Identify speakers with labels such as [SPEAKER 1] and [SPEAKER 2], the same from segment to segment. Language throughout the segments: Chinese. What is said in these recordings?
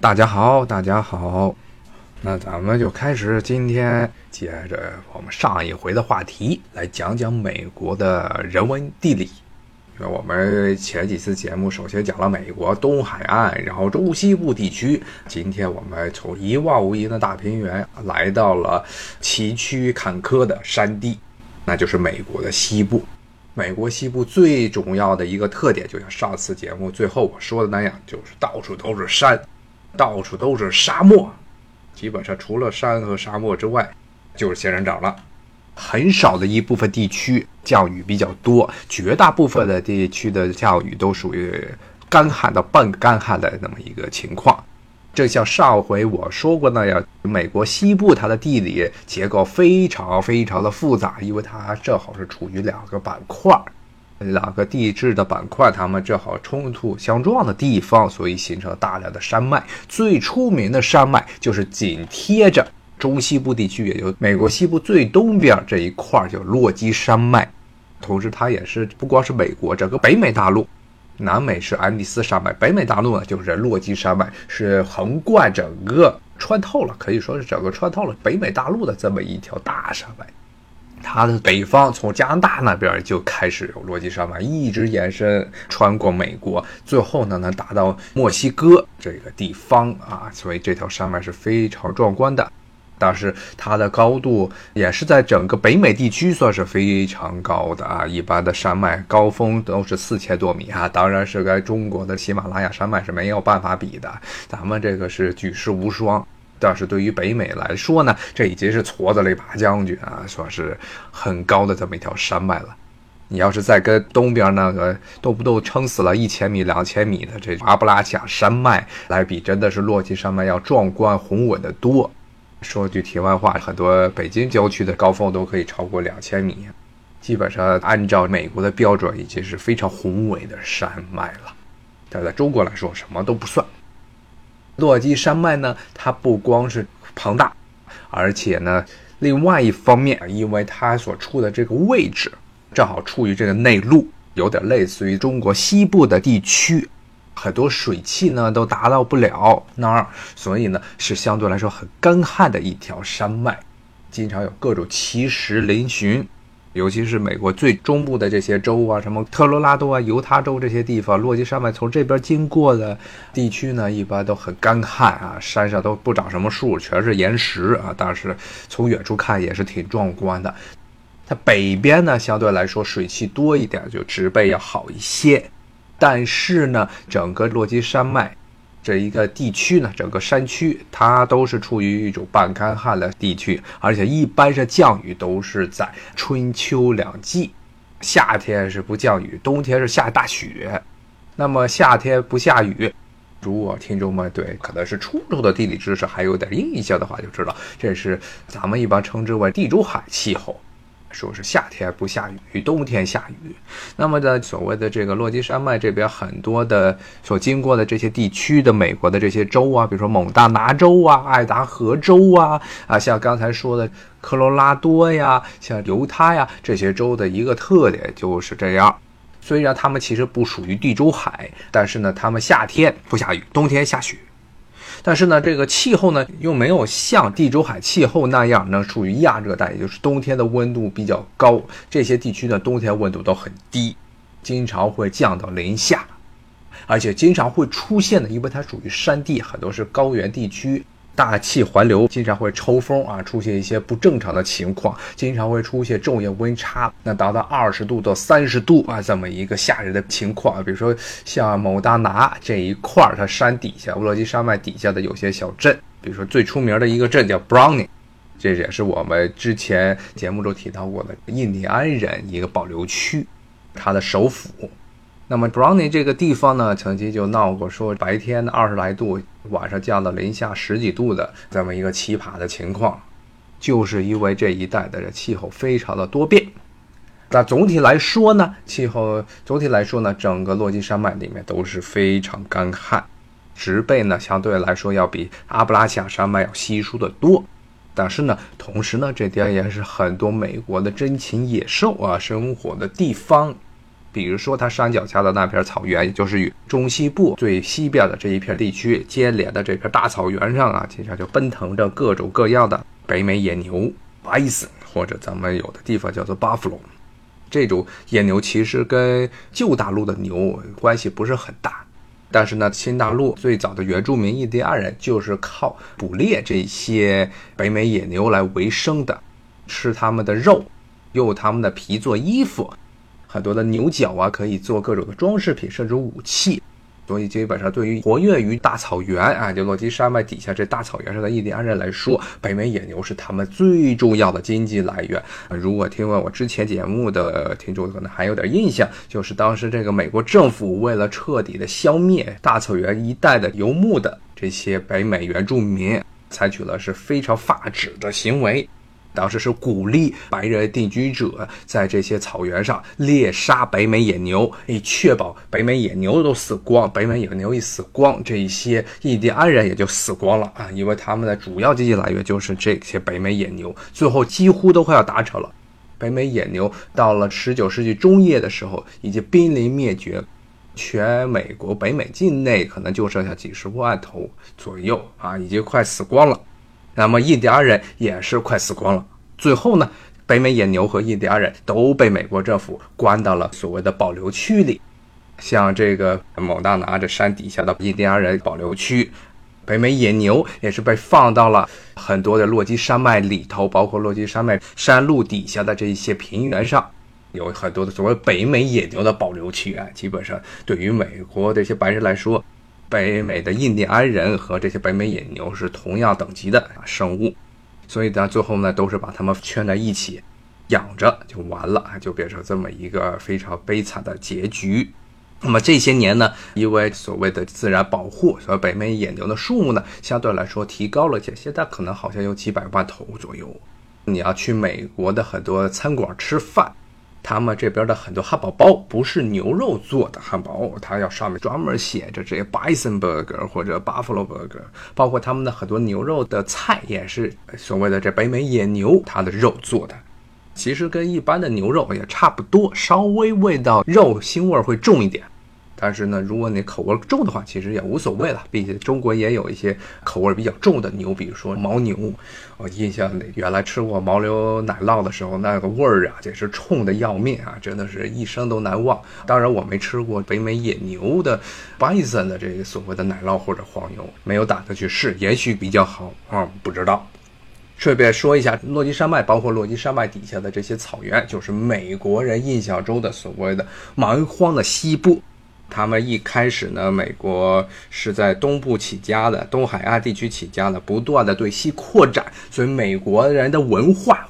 [SPEAKER 1] 大家好，大家好，那咱们就开始今天接着我们上一回的话题来讲讲美国的人文地理。因为我们前几次节目首先讲了美国东海岸，然后中西部地区。今天我们从一望无垠的大平原来到了崎岖坎坷的山地，那就是美国的西部。美国西部最重要的一个特点，就像上次节目最后我说的那样，就是到处都是山。到处都是沙漠，基本上除了山和沙漠之外，就是仙人掌了。很少的一部分地区降雨比较多，绝大部分的地区的降雨都属于干旱到半干旱的那么一个情况。正像上回我说过那样，美国西部它的地理结构非常非常的复杂，因为它正好是处于两个板块。两个地质的板块，它们正好冲突相撞的地方，所以形成大量的山脉。最出名的山脉就是紧贴着中西部地区，也就美国西部最东边这一块叫落基山脉。同时，它也是不光是美国，整个北美大陆，南美是安第斯山脉，北美大陆呢就是落基山脉，是横贯整个穿透了，可以说是整个穿透了北美大陆的这么一条大山脉。它的北方从加拿大那边就开始有落基山脉，一直延伸穿过美国，最后呢能达到墨西哥这个地方啊，所以这条山脉是非常壮观的。但是它的高度也是在整个北美地区算是非常高的啊，一般的山脉高峰都是四千多米啊，当然是跟中国的喜马拉雅山脉是没有办法比的，咱们这个是举世无双。但是对于北美来说呢，这已经是矬子里拔将军啊，算是很高的这么一条山脉了。你要是再跟东边那个动不动撑死了一千米、两千米的这阿布拉恰山脉来比，真的是落基山脉要壮观宏伟的多。说句题外话，很多北京郊区的高峰都可以超过两千米，基本上按照美国的标准，已经是非常宏伟的山脉了。但在中国来说，什么都不算。落基山脉呢，它不光是庞大，而且呢，另外一方面，因为它所处的这个位置正好处于这个内陆，有点类似于中国西部的地区，很多水汽呢都达到不了那儿，所以呢是相对来说很干旱的一条山脉，经常有各种奇石嶙峋。尤其是美国最中部的这些州啊，什么特罗拉多啊、犹他州这些地方，落基山脉从这边经过的地区呢，一般都很干旱啊，山上都不长什么树，全是岩石啊。但是从远处看也是挺壮观的。它北边呢，相对来说水汽多一点，就植被要好一些。但是呢，整个落基山脉。这一个地区呢，整个山区它都是处于一种半干旱的地区，而且一般是降雨都是在春秋两季，夏天是不降雨，冬天是下大雪。那么夏天不下雨，如果听众们对可能是初中的地理知识还有点印象的话，就知道这是咱们一般称之为地中海气候。说是夏天不下雨，冬天下雨。那么在所谓的这个落基山脉这边，很多的所经过的这些地区的美国的这些州啊，比如说蒙大拿州啊、爱达荷州啊，啊，像刚才说的科罗拉多呀、像犹他呀这些州的一个特点就是这样。虽然他们其实不属于地中海，但是呢，他们夏天不下雨，冬天下雪。但是呢，这个气候呢又没有像地中海气候那样呢，属于亚热带，也就是冬天的温度比较高。这些地区呢，冬天温度都很低，经常会降到零下，而且经常会出现的，因为它属于山地，很多是高原地区。大气环流经常会抽风啊，出现一些不正常的情况，经常会出现昼夜温差，那达到二十度到三十度啊，这么一个吓人的情况。比如说像某大拿这一块儿，它山底下，乌洛基山脉底下的有些小镇，比如说最出名的一个镇叫 Browning，这也是我们之前节目中提到过的印第安人一个保留区，它的首府。那么 Browning 这个地方呢，曾经就闹过说白天二十来度，晚上降到零下十几度的这么一个奇葩的情况，就是因为这一带的气候非常的多变。那总体来说呢，气候总体来说呢，整个落基山脉里面都是非常干旱，植被呢相对来说要比阿布拉契亚山脉要稀疏的多。但是呢，同时呢，这地方也是很多美国的珍禽野兽啊生活的地方。比如说，它山脚下的那片草原，也就是与中西部最西边的这一片地区接连的这片大草原上啊，经常就奔腾着各种各样的北美野牛 （bison） 或者咱们有的地方叫做 buffalo。这种野牛其实跟旧大陆的牛关系不是很大，但是呢，新大陆最早的原住民印第安人就是靠捕猎这些北美野牛来为生的，吃它们的肉，用它们的皮做衣服。很多的牛角啊，可以做各种的装饰品，甚至武器。所以基本上，对于活跃于大草原啊，就落基山脉底下这大草原上的印第安人来说，北美野牛是他们最重要的经济来源。如果听完我之前节目的听众可能还有点印象，就是当时这个美国政府为了彻底的消灭大草原一带的游牧的这些北美原住民，采取了是非常发指的行为。当时是鼓励白人定居者在这些草原上猎杀北美野牛，以确保北美野牛都死光。北美野牛一死光，这一些印第安人也就死光了啊！因为他们的主要经济来源就是这些北美野牛。最后几乎都快要达成了，北美野牛到了十九世纪中叶的时候已经濒临灭绝，全美国北美境内可能就剩下几十万头左右啊，已经快死光了。那么印第安人也是快死光了。最后呢，北美野牛和印第安人都被美国政府关到了所谓的保留区里。像这个蒙大拿这山底下的印第安人保留区，北美野牛也是被放到了很多的落基山脉里头，包括落基山脉山路底下的这一些平原上，有很多的所谓北美野牛的保留区啊。基本上对于美国这些白人来说，北美的印第安人和这些北美野牛是同样等级的生物，所以呢，最后呢都是把它们圈在一起养着就完了，就变成这么一个非常悲惨的结局。那么这些年呢，因为所谓的自然保护，所以北美野牛的数目呢相对来说提高了些，现在可能好像有几百万头左右。你要去美国的很多餐馆吃饭。他们这边的很多汉堡包不是牛肉做的汉堡，它要上面专门写着这些 bison burger 或者 buffalo burger，包括他们的很多牛肉的菜也是所谓的这北美野牛它的肉做的，其实跟一般的牛肉也差不多，稍微味道肉腥味会重一点。但是呢，如果你口味重的话，其实也无所谓了。毕竟中国也有一些口味比较重的牛，比如说牦牛。我印象里原来吃过牦牛奶酪的时候，那个味儿啊，简直冲的要命啊，真的是一生都难忘。当然，我没吃过北美野牛的 bison 的这个所谓的奶酪或者黄牛，没有打算去试，也许比较好啊，不知道。顺便说一下，落基山脉包括落基山脉底下的这些草原，就是美国人印象中的所谓的蛮荒的西部。他们一开始呢，美国是在东部起家的，东海岸地区起家的，不断的对西扩展，所以美国人的文化，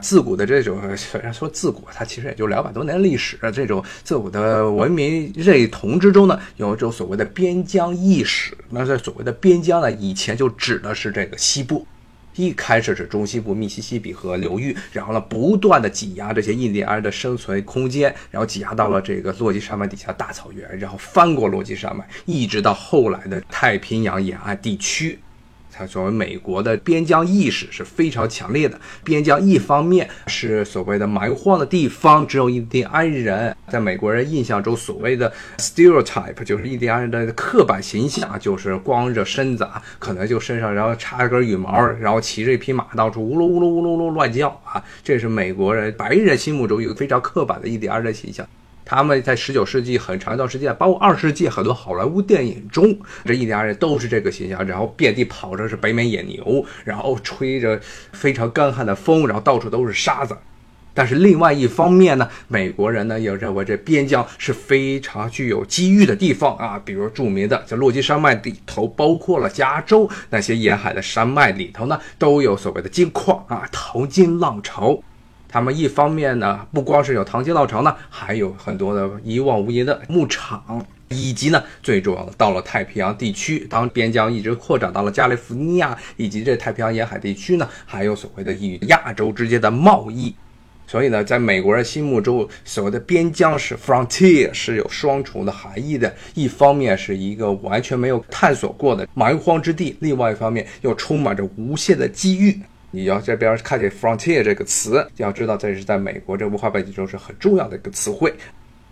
[SPEAKER 1] 自古的这种虽然说自古，它其实也就两百多年历史，这种自古的文明认同之中呢，有一种所谓的边疆意识。那这所谓的边疆呢，以前就指的是这个西部。一开始是中西部密西西比河流域，然后呢，不断的挤压这些印第安人的生存空间，然后挤压到了这个落基山脉底下大草原，然后翻过落基山脉，一直到后来的太平洋沿岸地区。它作为美国的边疆意识是非常强烈的。边疆一方面是所谓的蛮荒的地方，只有印第安人。在美国人印象中，所谓的 stereotype 就是印第安人的刻板形象，就是光着身子啊，可能就身上然后插根羽毛，然后骑着一匹马到处呜噜呜噜呜噜噜乱叫啊！这是美国人白人心目中有非常刻板的印第安人形象。他们在十九世纪很长一段时间，包括二十世纪很多好莱坞电影中，这印第安人都是这个形象，然后遍地跑着是北美野牛，然后吹着非常干旱的风，然后到处都是沙子。但是另外一方面呢，美国人呢也认为这边疆是非常具有机遇的地方啊，比如著名的在落基山脉里头，包括了加州那些沿海的山脉里头呢，都有所谓的金矿啊，淘金浪潮。他们一方面呢，不光是有唐吉老城呢，还有很多的一望无垠的牧场，以及呢，最重要的，到了太平洋地区，当边疆一直扩展到了加利福尼亚以及这太平洋沿海地区呢，还有所谓的与亚洲之间的贸易。所以呢，在美国人心目中，所谓的边疆是 frontier，是有双重的含义的。一方面是一个完全没有探索过的蛮荒之地，另外一方面又充满着无限的机遇。你要这边看见 frontier 这个词，要知道这是在美国这文化背景中是很重要的一个词汇。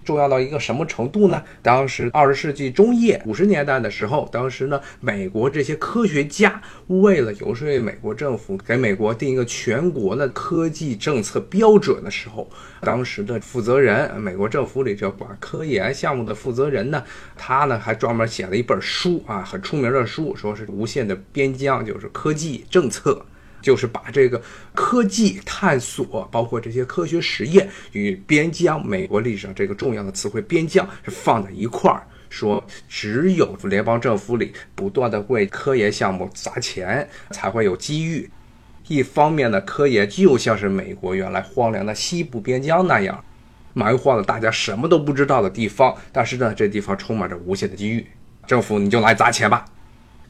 [SPEAKER 1] 重要到一个什么程度呢？当时二十世纪中叶五十年代的时候，当时呢，美国这些科学家为了游说美国政府给美国定一个全国的科技政策标准的时候，当时的负责人，美国政府里这管科研项目的负责人呢，他呢还专门写了一本书啊，很出名的书，说是无限的边疆，就是科技政策。就是把这个科技探索，包括这些科学实验与边疆，美国历史上这个重要的词汇“边疆”是放在一块儿，说只有联邦政府里不断的为科研项目砸钱，才会有机遇。一方面呢，科研就像是美国原来荒凉的西部边疆那样，蛮荒的大家什么都不知道的地方，但是呢，这地方充满着无限的机遇，政府你就来砸钱吧。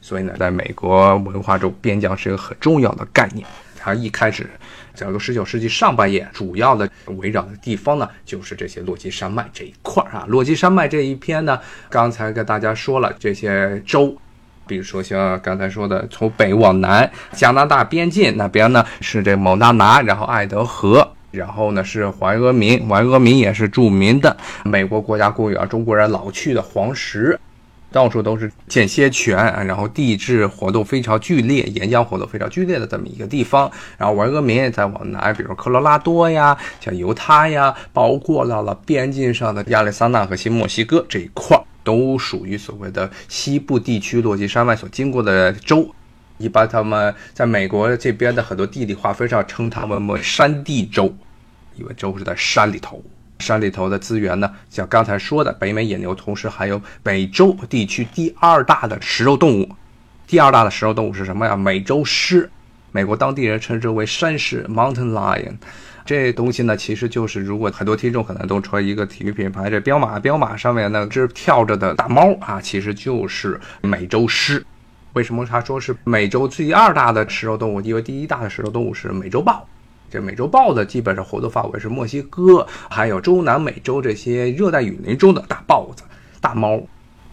[SPEAKER 1] 所以呢，在美国文化中，边疆是一个很重要的概念。它一开始，整个十九世纪上半叶，主要的围绕的地方呢，就是这些落基山脉这一块儿啊。落基山脉这一片呢，刚才跟大家说了，这些州，比如说像刚才说的，从北往南，加拿大边境那边呢是这蒙大拿，然后爱德河，然后呢是怀俄明，怀俄明也是著名的美国国家公园，中国人老去的黄石。到处都是间歇泉，然后地质活动非常剧烈，岩浆活动非常剧烈的这么一个地方。然后怀俄明再往南，比如科罗拉多呀，像犹他呀，包括到了边境上的亚利桑那和新墨西哥这一块，都属于所谓的西部地区落基山脉所经过的州。一般他们在美国这边的很多地理划分上称他们为山地州，因为州是在山里头。山里头的资源呢，像刚才说的北美野牛，同时还有美洲地区第二大的食肉动物。第二大的食肉动物是什么呀？美洲狮，美国当地人称之为山狮 （Mountain Lion）。这东西呢，其实就是如果很多听众可能都穿一个体育品牌，这彪马，彪马上面那只跳着的大猫啊，其实就是美洲狮。为什么他说是美洲第二大的食肉动物？因为第一大的食肉动物是美洲豹。这美洲豹子基本上活动范围是墨西哥，还有中南美洲这些热带雨林中的大豹子、大猫。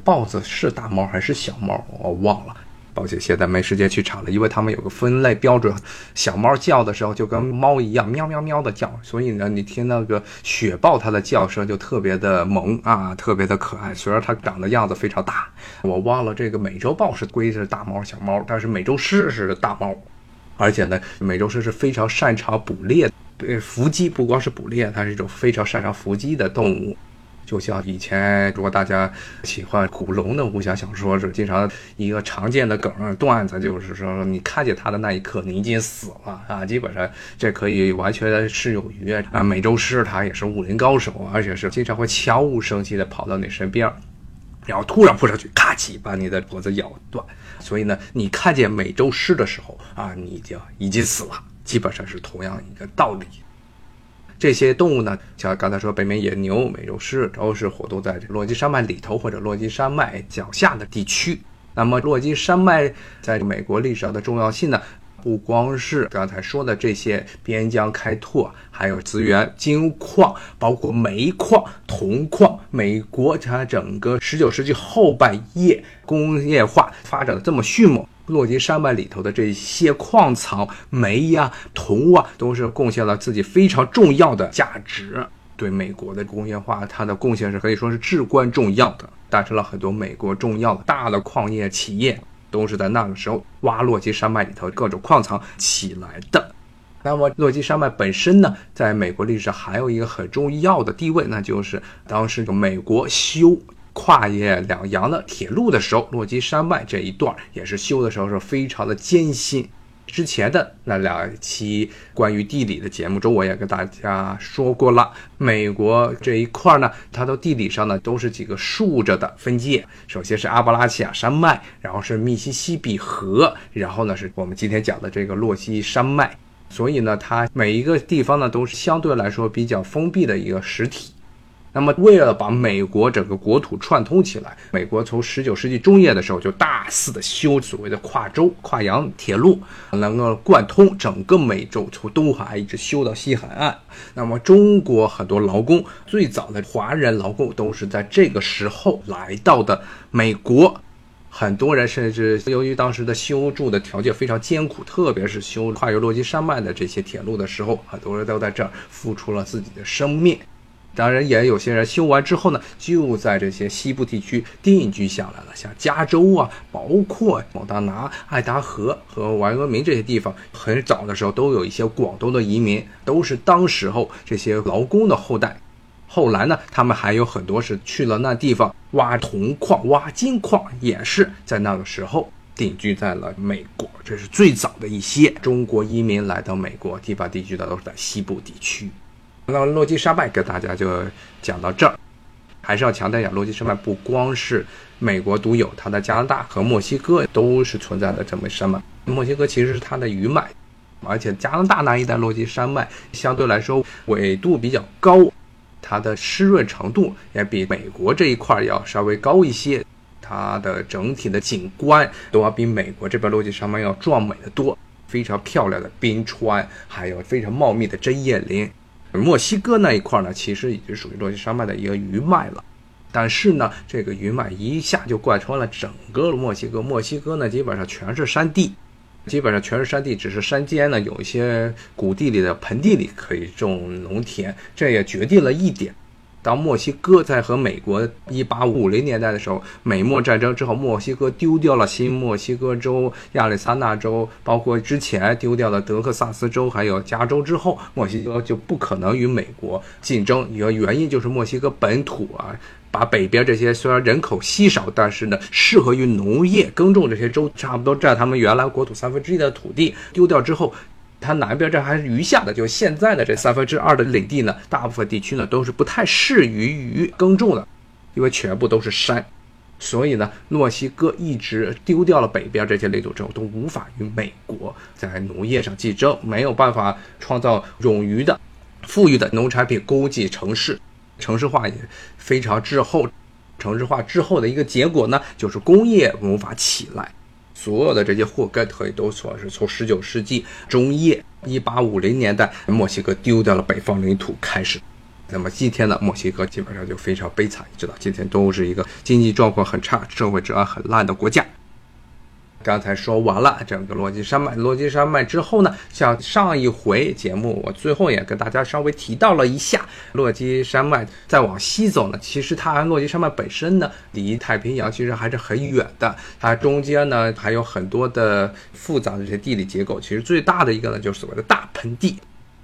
[SPEAKER 1] 豹子是大猫还是小猫？我忘了，抱歉，现在没时间去查了。因为他们有个分类标准，小猫叫的时候就跟猫一样，喵喵喵的叫，所以呢，你听那个雪豹它的叫声就特别的萌啊，特别的可爱。虽然它长得样子非常大，我忘了这个美洲豹是归是大猫小猫，但是美洲狮是大猫。而且呢，美洲狮是非常擅长捕猎，对伏击不光是捕猎，它是一种非常擅长伏击的动物。就像以前，如果大家喜欢古龙的武侠小说，是经常一个常见的梗段子，就是说你看见它的那一刻，你已经死了啊！基本上这可以完全适用于啊，美洲狮它也是武林高手，而且是经常会悄无声息的跑到你身边。然后突然扑上去，咔叽把你的脖子咬断。所以呢，你看见美洲狮的时候啊，你就已经死了，基本上是同样一个道理。这些动物呢，像刚才说北美野牛、美洲狮，都是活动在这落基山脉里头或者落基山脉脚下的地区。那么，落基山脉在美国历史上的重要性呢？不光是刚才说的这些边疆开拓，还有资源金矿，包括煤矿、铜矿。美国它整个十九世纪后半叶工业化发展的这么迅猛，落基山脉里头的这些矿藏，煤呀、铜啊，都是贡献了自己非常重要的价值。对美国的工业化，它的贡献是可以说是至关重要的，诞生了很多美国重要的大的矿业企业。都是在那个时候挖落基山脉里头各种矿藏起来的。那么落基山脉本身呢，在美国历史上还有一个很重要的地位，那就是当时美国修跨越两洋的铁路的时候，落基山脉这一段也是修的时候是非常的艰辛。之前的那两期关于地理的节目中，我也跟大家说过了。美国这一块呢，它的地理上呢都是几个竖着的分界。首先是阿布拉契亚山脉，然后是密西西比河，然后呢是我们今天讲的这个洛基山脉。所以呢，它每一个地方呢都是相对来说比较封闭的一个实体。那么，为了把美国整个国土串通起来，美国从十九世纪中叶的时候就大肆的修所谓的跨洲、跨洋铁路，能够贯通整个美洲，从东海岸一直修到西海岸。那么，中国很多劳工，最早的华人劳工都是在这个时候来到的美国。很多人甚至由于当时的修筑的条件非常艰苦，特别是修跨越落基山脉的这些铁路的时候，很多人都在这儿付出了自己的生命。当然，也有些人修完之后呢，就在这些西部地区定居下来了，像加州啊，包括蒙大拿、爱达荷和怀俄明这些地方，很早的时候都有一些广东的移民，都是当时候这些劳工的后代。后来呢，他们还有很多是去了那地方挖铜矿、挖金矿，也是在那个时候定居在了美国。这是最早的一些中国移民来到美国地方定居的，都是在西部地区。那落基山脉跟大家就讲到这儿，还是要强调一下，落基山脉不光是美国独有，它的加拿大和墨西哥都是存在的这么山脉。墨西哥其实是它的余脉，而且加拿大那一带落基山脉相对来说纬度比较高，它的湿润程度也比美国这一块要稍微高一些，它的整体的景观都要比美国这边落基山脉要壮美的多，非常漂亮的冰川，还有非常茂密的针叶林。墨西哥那一块呢，其实已经属于洛基山脉的一个余脉了，但是呢，这个余脉一下就贯穿了整个墨西哥。墨西哥呢，基本上全是山地，基本上全是山地，只是山间呢有一些谷地里的盆地里可以种农田。这也决定了一点。当墨西哥在和美国一八五零年代的时候，美墨战争之后，墨西哥丢掉了新墨西哥州、亚利桑那州，包括之前丢掉了德克萨斯州，还有加州之后，墨西哥就不可能与美国竞争。一个原因就是墨西哥本土啊，把北边这些虽然人口稀少，但是呢适合于农业耕种这些州，差不多占他们原来国土三分之一的土地丢掉之后。它南边这还是余下的，就现在的这三分之二的领地呢，大部分地区呢都是不太适于于耕种的，因为全部都是山，所以呢，墨西哥一直丢掉了北边这些领土之后，都无法与美国在农业上竞争，没有办法创造冗余的、富裕的农产品供给城市，城市化也非常滞后，城市化滞后的一个结果呢，就是工业无法起来。所有的这些祸根可以都说是从十九世纪中叶一八五零年代，墨西哥丢掉了北方领土开始。那么今天呢，墨西哥基本上就非常悲惨，直到今天都是一个经济状况很差、社会治安很烂的国家。刚才说完了整个洛基山脉，洛基山脉之后呢，像上一回节目，我最后也跟大家稍微提到了一下，洛基山脉再往西走呢，其实它洛基山脉本身呢，离太平洋其实还是很远的，它中间呢还有很多的复杂的这些地理结构，其实最大的一个呢，就是所谓的大盆地。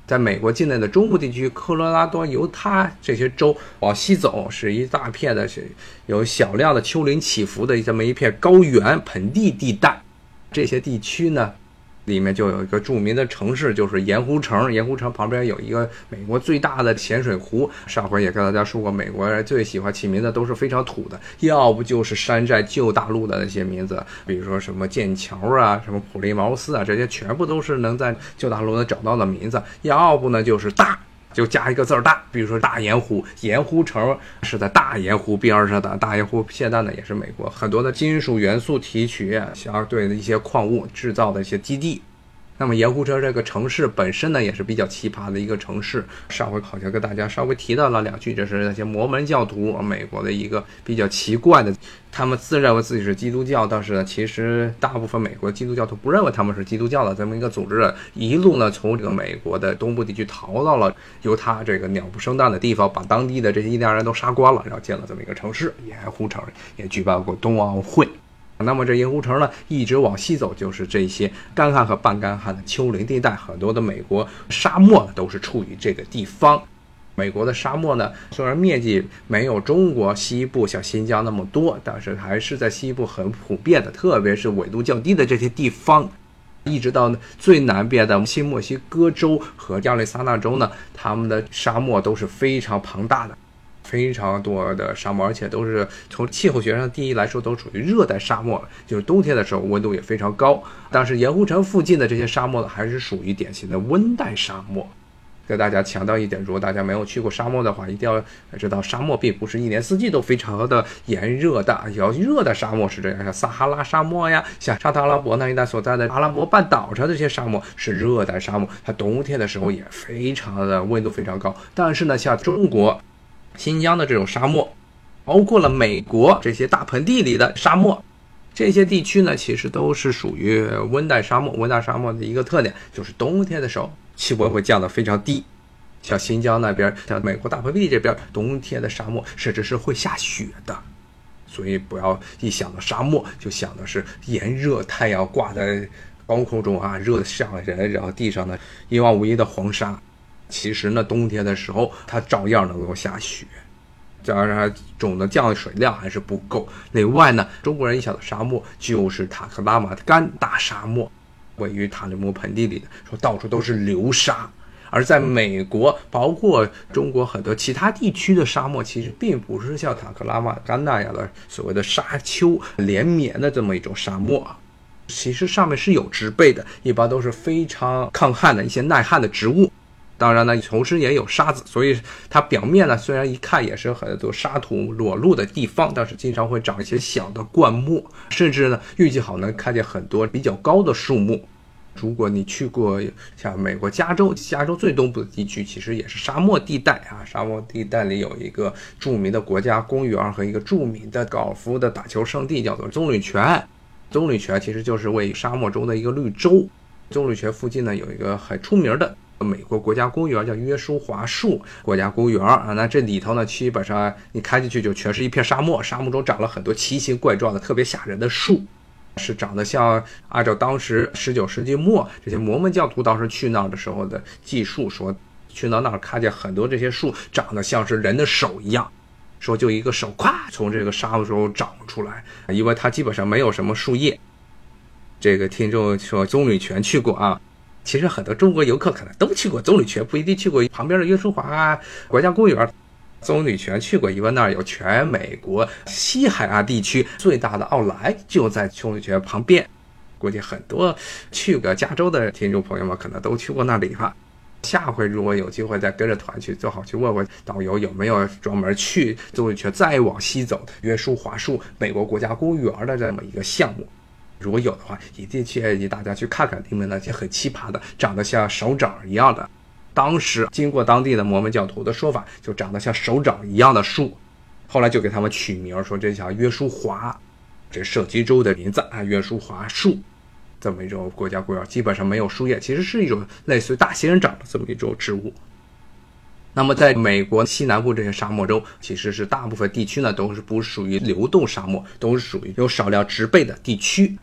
[SPEAKER 1] 在美国境内的中部地区，科罗拉多、犹他这些州往西走，是一大片的，是有小量的丘陵起伏的这么一片高原盆地地带。这些地区呢？里面就有一个著名的城市，就是盐湖城。盐湖城旁边有一个美国最大的咸水湖。上回也跟大家说过，美国人最喜欢起名字都是非常土的，要不就是山寨旧大陆的那些名字，比如说什么剑桥啊、什么普利茅斯啊，这些全部都是能在旧大陆能找到的名字。要不呢，就是大。就加一个字儿大，比如说大盐湖，盐湖城是在大盐湖边上的。大盐湖现在呢也是美国很多的金属元素提取相对的一些矿物制造的一些基地。那么盐湖城这个城市本身呢，也是比较奇葩的一个城市。上回好像跟大家稍微提到了两句，就是那些摩门教徒，美国的一个比较奇怪的，他们自认为自己是基督教，但是呢，其实大部分美国基督教徒不认为他们是基督教的这么一个组织，一路呢从这个美国的东部地区逃到了犹他这个鸟不生蛋的地方，把当地的这些印第安人都杀光了，然后建了这么一个城市。盐湖城也举办过冬奥会。那么这盐湖城呢，一直往西走，就是这些干旱和半干旱的丘陵地带，很多的美国沙漠都是处于这个地方。美国的沙漠呢，虽然面积没有中国西部像新疆那么多，但是还是在西部很普遍的，特别是纬度较低的这些地方，一直到最南边的新墨西哥州和亚利桑那州呢，他们的沙漠都是非常庞大的。非常多的沙漠，而且都是从气候学上第一来说，都属于热带沙漠了，就是冬天的时候温度也非常高。但是盐湖城附近的这些沙漠呢，还是属于典型的温带沙漠。跟大家强调一点，如果大家没有去过沙漠的话，一定要知道，沙漠并不是一年四季都非常的炎热的。有热的沙漠是这样，像撒哈拉沙漠呀，像沙特阿拉伯那一带所在的阿拉伯半岛上这些沙漠是热带沙漠，它冬天的时候也非常的温度非常高。但是呢，像中国。新疆的这种沙漠，包括了美国这些大盆地里的沙漠，这些地区呢，其实都是属于温带沙漠。温带沙漠的一个特点就是冬天的时候气温会降得非常低，像新疆那边，像美国大盆地这边，冬天的沙漠甚至是会下雪的。所以不要一想到沙漠就想的是炎热，太阳挂在高空中啊，热的像人，然后地上呢一望无际的黄沙。其实呢，冬天的时候它照样能够下雪，加上总的降水量还是不够。另外呢，中国人一想到沙漠就是塔克拉玛干大沙漠，位于塔里木盆地里的，说到处都是流沙。而在美国，包括中国很多其他地区的沙漠，其实并不是像塔克拉玛干那样的所谓的沙丘连绵的这么一种沙漠啊。其实上面是有植被的，一般都是非常抗旱的一些耐旱的植物。当然呢，同时也有沙子，所以它表面呢虽然一看也是很多沙土裸露的地方，但是经常会长一些小的灌木，甚至呢运气好能看见很多比较高的树木。如果你去过像美国加州，加州最东部的地区，其实也是沙漠地带啊。沙漠地带里有一个著名的国家公园和一个著名的高尔夫的打球圣地，叫做棕榈泉。棕榈泉其实就是位于沙漠中的一个绿洲。棕榈泉附近呢有一个很出名的美国国家公园，叫约书华树国家公园啊。那这里头呢，基本上你开进去就全是一片沙漠，沙漠中长了很多奇形怪状的、特别吓人的树。是长得像，按照当时十九世纪末这些摩门教徒当时去那儿的时候的记述说，去到那儿看见很多这些树长得像是人的手一样，说就一个手咵从这个沙漠中长出来，因为它基本上没有什么树叶。这个听众说棕榈泉去过啊，其实很多中国游客可能都去过棕榈泉，不一定去过旁边的约书华国家公园。棕榈泉去过，因为那儿有全美国西海岸地区最大的奥莱，就在棕榈泉旁边。估计很多去过加州的听众朋友们可能都去过那里哈。下回如果有机会再跟着团去，最好去问问导游有没有专门去棕榈泉再往西走约书华树美国国家公园的这么一个项目。如果有的话，一定建议大家去看看里面那些很奇葩的、长得像手掌一样的。当时经过当地的摩门教徒的说法，就长得像手掌一样的树，后来就给他们取名说这叫约书华，这射击州的名字啊，约书华树，这么一种国家公园，基本上没有树叶，其实是一种类似于大仙人掌的这么一种植物。那么在美国西南部这些沙漠中，其实是大部分地区呢都是不属于流动沙漠，都是属于有少量植被的地区。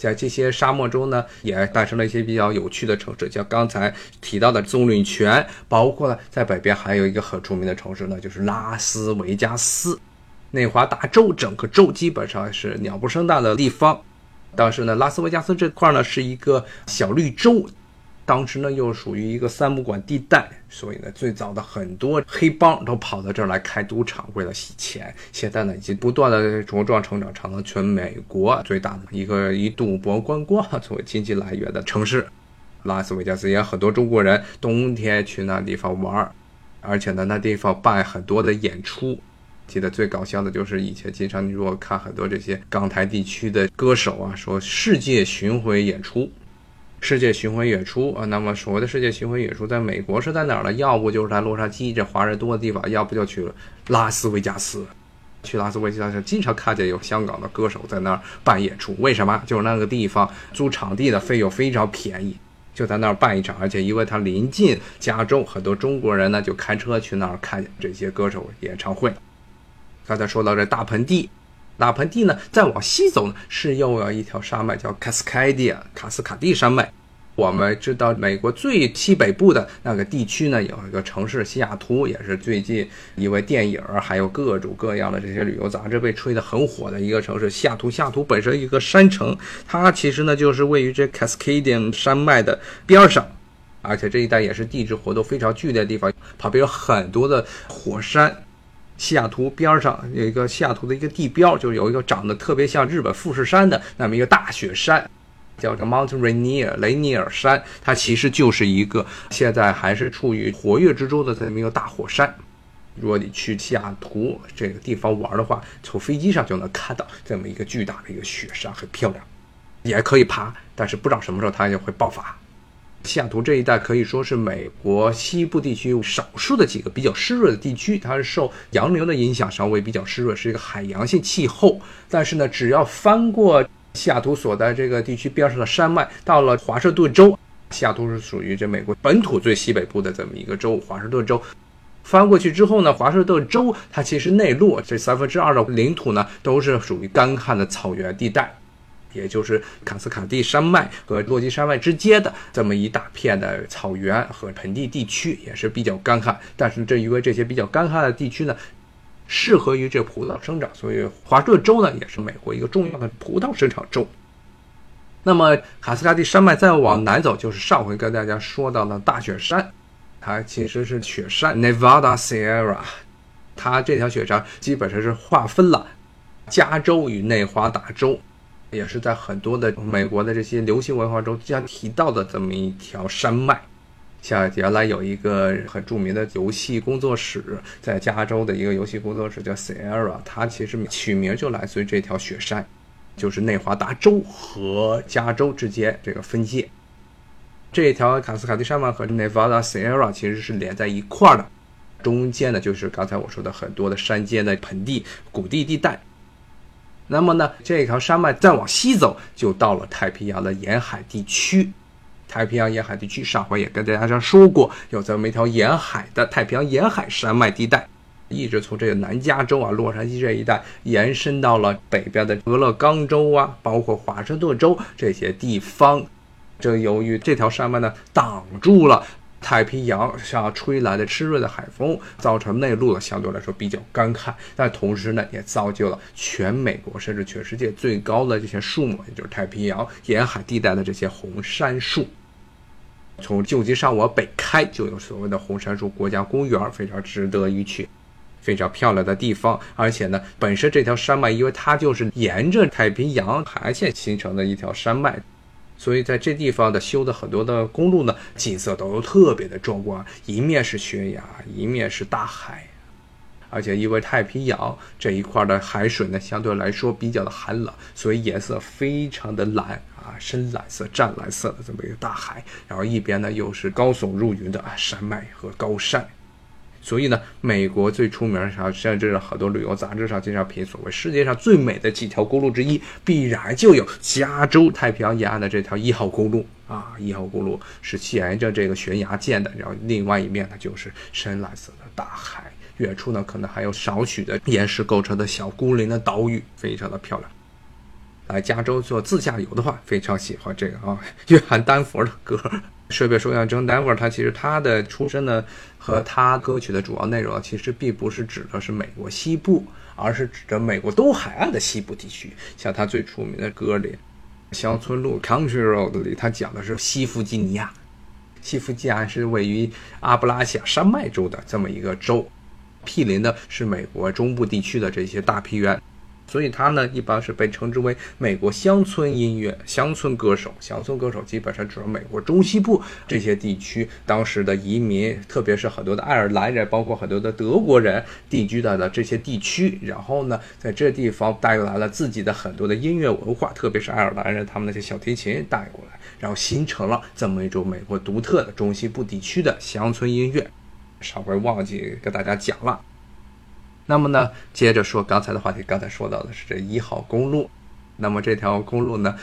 [SPEAKER 1] 在这些沙漠中呢，也诞生了一些比较有趣的城市，像刚才提到的棕榈泉，包括在北边还有一个很出名的城市呢，就是拉斯维加斯。内华达州整个州基本上是鸟不生蛋的地方，但是呢，拉斯维加斯这块呢是一个小绿洲。当时呢，又属于一个三不管地带，所以呢，最早的很多黑帮都跑到这儿来开赌场，为了洗钱。现在呢，已经不断的茁壮成长，成了全美国最大的一个以赌博观光作为经济来源的城市。拉斯维加斯也很多中国人冬天去那地方玩，而且呢，那地方办很多的演出。记得最搞笑的就是以前经常你如果看很多这些港台地区的歌手啊，说世界巡回演出。世界巡回演出啊，那么所谓的世界巡回演出，在美国是在哪儿呢？要不就是在洛杉矶这华人多的地方，要不就去拉斯维加斯。去拉斯维加斯经常看见有香港的歌手在那儿办演出，为什么？就是那个地方租场地的费用非常便宜，就在那儿办一场，而且因为它临近加州，很多中国人呢就开车去那儿看这些歌手演唱会。刚才说到这大盆地。大盆地呢，再往西走呢，是又有一条山脉，叫卡斯卡迪亚卡斯卡蒂山脉。我们知道，美国最西北部的那个地区呢，有一个城市西雅图，也是最近因为电影还有各种各样的这些旅游杂志被吹得很火的一个城市。西雅图，西雅图本身一个山城，它其实呢就是位于这 Cascadian 山脉的边上，而且这一带也是地质活动非常剧烈的地方，旁边有很多的火山。西雅图边上有一个西雅图的一个地标，就是有一个长得特别像日本富士山的那么一个大雪山，叫做 Mount Rainier 雷尼尔山。它其实就是一个现在还是处于活跃之中的这么一个大火山。如果你去西雅图这个地方玩的话，从飞机上就能看到这么一个巨大的一个雪山，很漂亮，也可以爬，但是不知道什么时候它就会爆发。西雅图这一带可以说是美国西部地区少数的几个比较湿润的地区，它是受洋流的影响，稍微比较湿润，是一个海洋性气候。但是呢，只要翻过西雅图所在这个地区边上的山脉，到了华盛顿州，西雅图是属于这美国本土最西北部的这么一个州，华盛顿州。翻过去之后呢，华盛顿州它其实内陆这三分之二的领土呢，都是属于干旱的草原地带，也就是卡斯卡蒂山脉和落基山脉之间的这么一大片的草原和盆地地区，也是比较干旱。但是正因为这些比较干旱的地区呢，适合于这葡萄生长，所以华盛顿州呢也是美国一个重要的葡萄生产州。那么卡斯卡蒂山脉再往南走，就是上回跟大家说到的大雪山。它其实是雪山 Nevada Sierra，它这条雪山基本上是划分了加州与内华达州，也是在很多的美国的这些流行文化中经常提到的这么一条山脉。像原来有一个很著名的游戏工作室，在加州的一个游戏工作室叫 Sierra，它其实取名就来自于这条雪山，就是内华达州和加州之间这个分界。这条卡斯卡蒂山脉和 Nevada Sierra 其实是连在一块儿的，中间呢就是刚才我说的很多的山间的盆地、谷地地带。那么呢，这条山脉再往西走，就到了太平洋的沿海地区。太平洋沿海地区，上回也跟大家说过，有这么一条沿海的太平洋沿海山脉地带，一直从这个南加州啊、洛杉矶这一带延伸到了北边的俄勒冈州啊，包括华盛顿州这些地方。正由于这条山脉呢挡住了太平洋上吹来的湿润的海风，造成内陆的相对来说比较干旱，但同时呢也造就了全美国甚至全世界最高的这些树木，也就是太平洋沿海地带的这些红杉树。从旧金山往北开，就有所谓的红杉树国家公园，非常值得一去，非常漂亮的地方。而且呢，本身这条山脉因为它就是沿着太平洋海岸线形成的一条山脉。所以在这地方的修的很多的公路呢，景色都特别的壮观，一面是悬崖，一面是大海，而且因为太平洋这一块的海水呢，相对来说比较的寒冷，所以颜色非常的蓝啊，深蓝色、湛蓝色的这么一个大海，然后一边呢又是高耸入云的山脉和高山。所以呢，美国最出名的上，甚至很多旅游杂志上经常评所谓世界上最美的几条公路之一，必然就有加州太平洋沿岸的这条一号公路啊。一号公路是沿着这个悬崖建的，然后另外一面呢就是深蓝色的大海，远处呢可能还有少许的岩石构成的小孤零的岛屿，非常的漂亮。来加州做自驾游的话，非常喜欢这个啊，约翰丹佛的歌。顺便说一下，这丹佛他其实他的出身呢，和他歌曲的主要内容其实并不是指的是美国西部，而是指着美国东海岸的西部地区。像他最出名的歌里，《乡村路》（Country Road） 里，他讲的是西弗吉尼亚。西弗吉尼亚是位于阿布拉西亚山脉州的这么一个州，毗邻的是美国中部地区的这些大平原。所以他呢，一般是被称之为美国乡村音乐、乡村歌手。乡村歌手基本上指美国中西部这些地区当时的移民，特别是很多的爱尔兰人，包括很多的德国人定居在了这些地区。然后呢，在这地方带来了自己的很多的音乐文化，特别是爱尔兰人他们那些小提琴带过来，然后形成了这么一种美国独特的中西部地区的乡村音乐。上回忘记跟大家讲了。那么呢，接着说刚才的话题，刚才说到的是这一号公路。那么这条公路呢，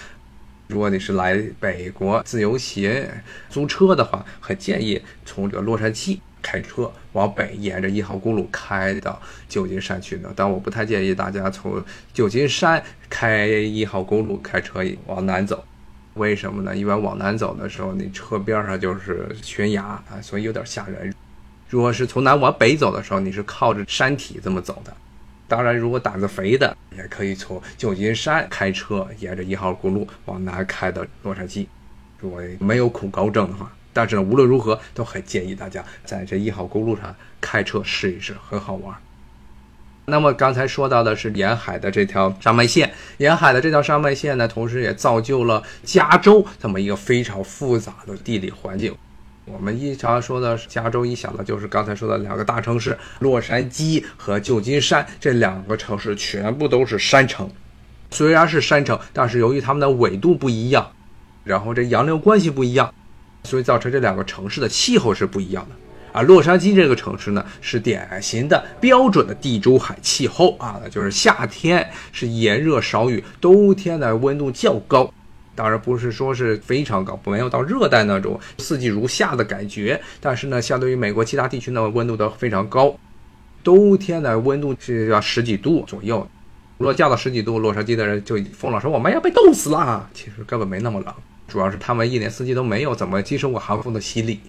[SPEAKER 1] 如果你是来北国自由行租车的话，很建议从这个洛杉矶开车往北，沿着一号公路开到旧金山去呢。但我不太建议大家从旧金山开一号公路开车往南走，为什么呢？因为往南走的时候，你车边上就是悬崖啊，所以有点吓人。如果是从南往北走的时候，你是靠着山体这么走的。当然，如果胆子肥的，也可以从旧金山开车沿着一号公路往南开到洛杉矶。如果没有恐高症的话，但是呢，无论如何都很建议大家在这一号公路上开车试一试，很好玩。那么刚才说到的是沿海的这条山脉线，沿海的这条山脉线呢，同时也造就了加州这么一个非常复杂的地理环境。我们一常说的加州，一想的就是刚才说的两个大城市洛杉矶和旧金山这两个城市，全部都是山城。虽然是山城，但是由于它们的纬度不一样，然后这洋流关系不一样，所以造成这两个城市的气候是不一样的。而洛杉矶这个城市呢，是典型的标准的地中海气候啊，就是夏天是炎热少雨，冬天呢温度较高。当然不是说是非常高，没有到热带那种四季如夏的感觉，但是呢，相对于美国其他地区呢，温度都非常高，冬天的温度是要十几度左右。如果降到十几度，洛杉矶的人就疯了，说我们要被冻死了。其实根本没那么冷，主要是他们一年四季都没有怎么接受过寒风的洗礼。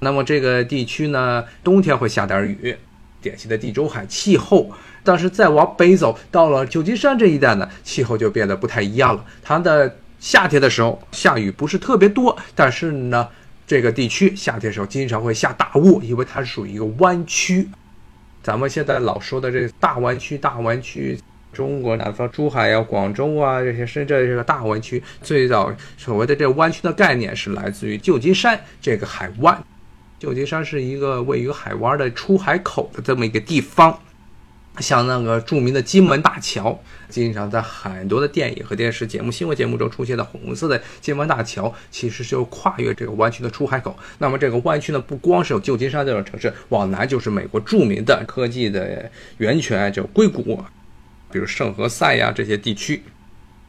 [SPEAKER 1] 那么这个地区呢，冬天会下点雨，典型的地中海气候。但是再往北走，到了旧金山这一带呢，气候就变得不太一样了。它的夏天的时候下雨不是特别多，但是呢，这个地区夏天的时候经常会下大雾，因为它是属于一个湾区。咱们现在老说的这个大湾区，大湾区。中国南方珠海呀、广州啊这些深圳这个大湾区，最早所谓的这个湾区的概念是来自于旧金山这个海湾。旧金山是一个位于海湾的出海口的这么一个地方，像那个著名的金门大桥，经常在很多的电影和电视节目、新闻节目中出现的红色的金门大桥，其实就跨越这个湾区的出海口。那么这个湾区呢，不光是有旧金山这种城市，往南就是美国著名的科技的源泉，就硅谷。比如圣何塞呀这些地区，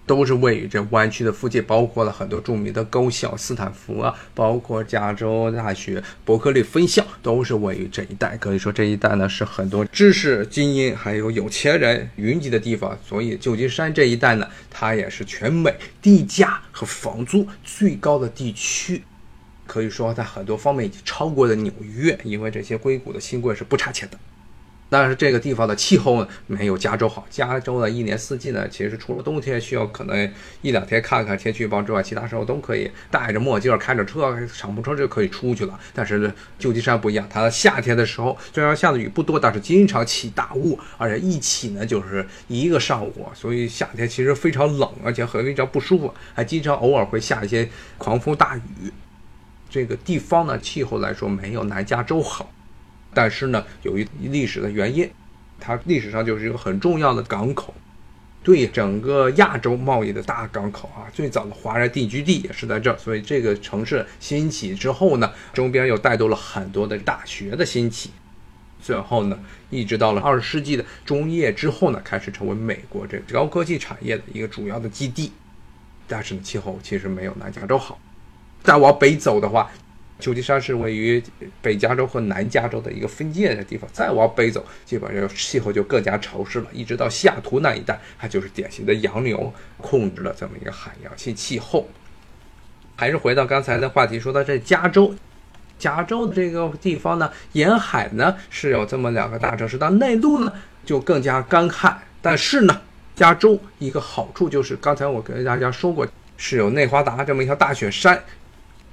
[SPEAKER 1] 都是位于这湾区的附近，包括了很多著名的高校，斯坦福啊，包括加州大学伯克利分校，都是位于这一带。可以说这一带呢是很多知识精英还有有钱人云集的地方。所以旧金山这一带呢，它也是全美地价和房租最高的地区，可以说在很多方面已经超过了纽约，因为这些硅谷的新贵是不差钱的。但是这个地方的气候呢，没有加州好。加州呢，一年四季呢，其实除了冬天需要可能一两天看看天气预报之外，其他时候都可以戴着墨镜开着车，敞篷车就可以出去了。但是旧金山不一样，它夏天的时候虽然下的雨不多，但是经常起大雾，而且一起呢就是一个上午，所以夏天其实非常冷，而且很非常不舒服，还经常偶尔会下一些狂风大雨。这个地方呢，气候来说没有南加州好。但是呢，由于历史的原因，它历史上就是一个很重要的港口，对整个亚洲贸易的大港口啊。最早的华人定居地也是在这儿，所以这个城市兴起之后呢，周边又带动了很多的大学的兴起。最后呢，一直到了二十世纪的中叶之后呢，开始成为美国这高科技产业的一个主要的基地。但是呢，气候其实没有南加州好。再往北走的话。旧金山是位于北加州和南加州的一个分界的地方，再往北走，基本上气候就更加潮湿了。一直到西雅图那一带，它就是典型的洋流控制了这么一个海洋性气候。还是回到刚才的话题，说到这加州，加州的这个地方呢，沿海呢是有这么两个大城市，但内陆呢就更加干旱。但是呢，加州一个好处就是，刚才我跟大家说过，是有内华达这么一条大雪山。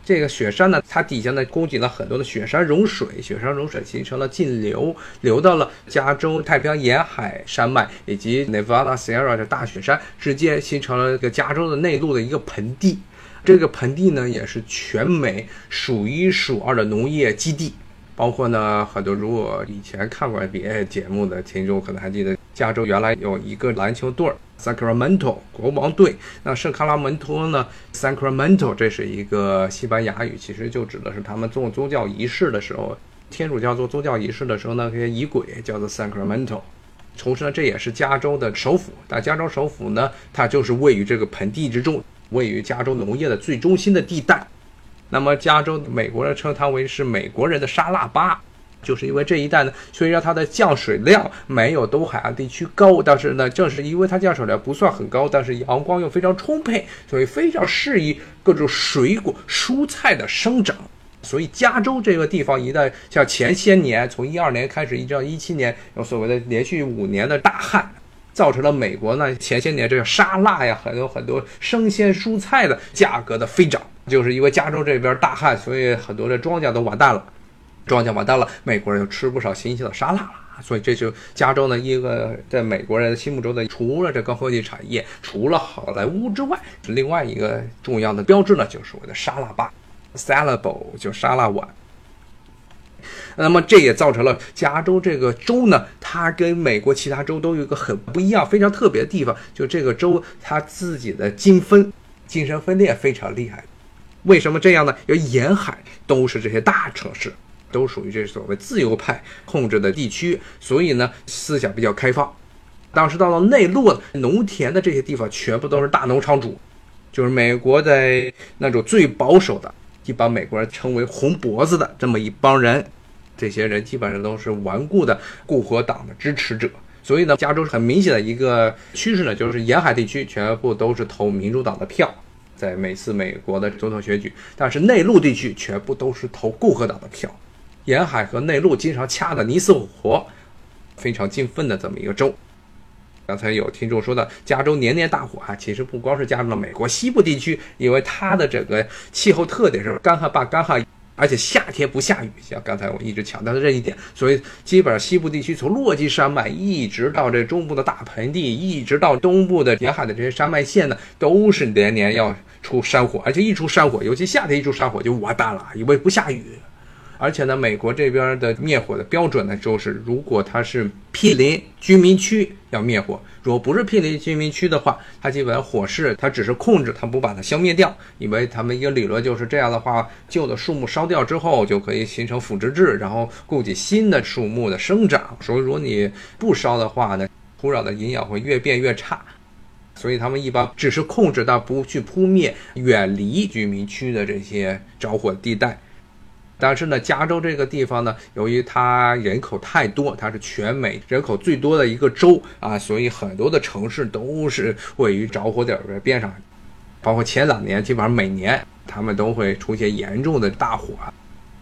[SPEAKER 1] 这个雪山呢，它底下呢供给了很多的雪山融水，雪山融水形成了径流，流到了加州太平洋沿海山脉以及 Nevada Sierra 的大雪山之间，形成了一个加州的内陆的一个盆地。这个盆地呢，也是全美数一数二的农业基地。包括呢，很多如果以前看过 NBA 节目的听众，可能还记得加州原来有一个篮球队儿 Sacramento 国王队。那圣卡拉门托呢，Sacramento 这是一个西班牙语，其实就指的是他们做宗教仪式的时候，天主教做宗教仪式的时候呢，这些仪轨叫做 Sacramento。同时呢，这也是加州的首府。但加州首府呢，它就是位于这个盆地之中，位于加州农业的最中心的地带。那么，加州美国人称它为是美国人的沙拉巴，就是因为这一带呢，虽然它的降水量没有东海岸地区高，但是呢，正是因为它降水量不算很高，但是阳光又非常充沛，所以非常适宜各种水果、蔬菜的生长。所以，加州这个地方一旦像前些年，从一二年开始一直到一七年，有所谓的连续五年的大旱，造成了美国呢前些年这个沙拉呀，很多很多生鲜蔬菜的价格的飞涨。就是因为加州这边大旱，所以很多的庄稼都完蛋了，庄稼完蛋了，美国人就吃不少新鲜的沙拉了。所以这就加州呢一个在美国人心目中的，除了这高科技产业，除了好莱坞之外，另外一个重要的标志呢，就是我的沙拉吧 s a l a b o 就沙拉碗。那么这也造成了加州这个州呢，它跟美国其他州都有一个很不一样、非常特别的地方，就这个州它自己的精分、精神分裂非常厉害。为什么这样呢？因为沿海都是这些大城市，都属于这所谓自由派控制的地区，所以呢，思想比较开放。当时到了内陆，农田的这些地方全部都是大农场主，就是美国在那种最保守的，一般美国人称为“红脖子”的这么一帮人，这些人基本上都是顽固的共和党的支持者。所以呢，加州是很明显的一个趋势呢，就是沿海地区全部都是投民主党的票，在每次美国的总统选举，但是内陆地区全部都是投共和党的票，沿海和内陆经常掐的你死我活，非常精分的这么一个州。刚才有听众说的，加州年年大火啊，其实不光是加入了美国西部地区，因为它的整个气候特点是干旱霸干旱，而且夏天不下雨，像刚才我一直强调的这一点，所以基本上西部地区从落基山脉一直到这中部的大盆地，一直到东部的沿海的这些山脉线呢，都是年年要出山火，而且一出山火，尤其夏天一出山火就完蛋了，因为不下雨。而且呢，美国这边的灭火的标准呢，就是如果它是毗邻居民区要灭火，如果不是毗邻居民区的话，它基本火势它只是控制，它不把它消灭掉。因为他们一个理论就是这样的话，旧的树木烧掉之后就可以形成腐殖质，然后供给新的树木的生长。所以如果你不烧的话呢，土壤的营养会越变越差。所以他们一般只是控制，但不去扑灭远离居民区的这些着火地带。但是呢，加州这个地方呢，由于它人口太多，它是全美人口最多的一个州啊，所以很多的城市都是位于着火点的边上，包括前两年，基本上每年他们都会出现严重的大火。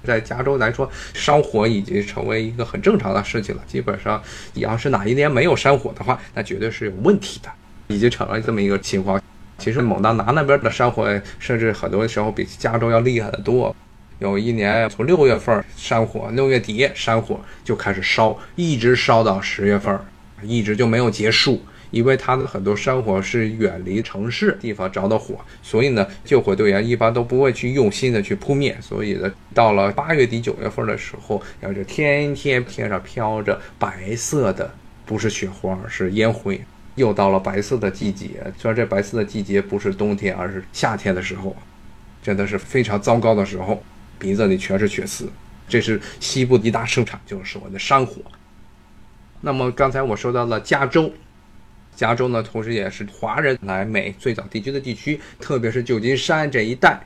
[SPEAKER 1] 在加州来说，山火已经成为一个很正常的事情了。基本上，你要是哪一年没有山火的话，那绝对是有问题的，已经成了这么一个情况。其实，蒙大拿那边的山火，甚至很多时候比加州要厉害的多。有一年从六月份山火，六月底山火就开始烧，一直烧到十月份，一直就没有结束。因为它的很多山火是远离城市地方着的火，所以呢，救火队员一般都不会去用心的去扑灭。所以呢，到了八月底九月份的时候，然后就天天天上飘着白色的，不是雪花，是烟灰。又到了白色的季节，虽然这白色的季节不是冬天，而是夏天的时候，真的是非常糟糕的时候。鼻子里全是血丝，这是西部一大盛产，就是所谓的山火。那么刚才我说到了加州，加州呢，同时也是华人来美最早定居的地区，特别是旧金山这一带。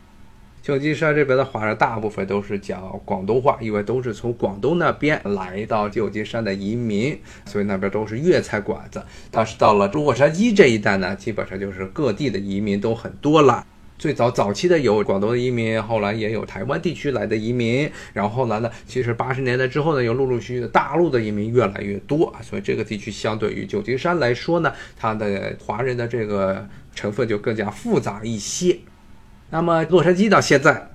[SPEAKER 1] 旧金山这边的华人大部分都是讲广东话，因为都是从广东那边来到旧金山的移民，所以那边都是粤菜馆子。但是到了洛杉矶这一带呢，基本上就是各地的移民都很多了。最早早期的有广东的移民，后来也有台湾地区来的移民，然后后来呢，其实八十年代之后呢，又陆陆续续的大陆的移民越来越多啊，所以这个地区相对于旧金山来说呢，它的华人的这个成分就更加复杂一些。那么洛杉矶到现在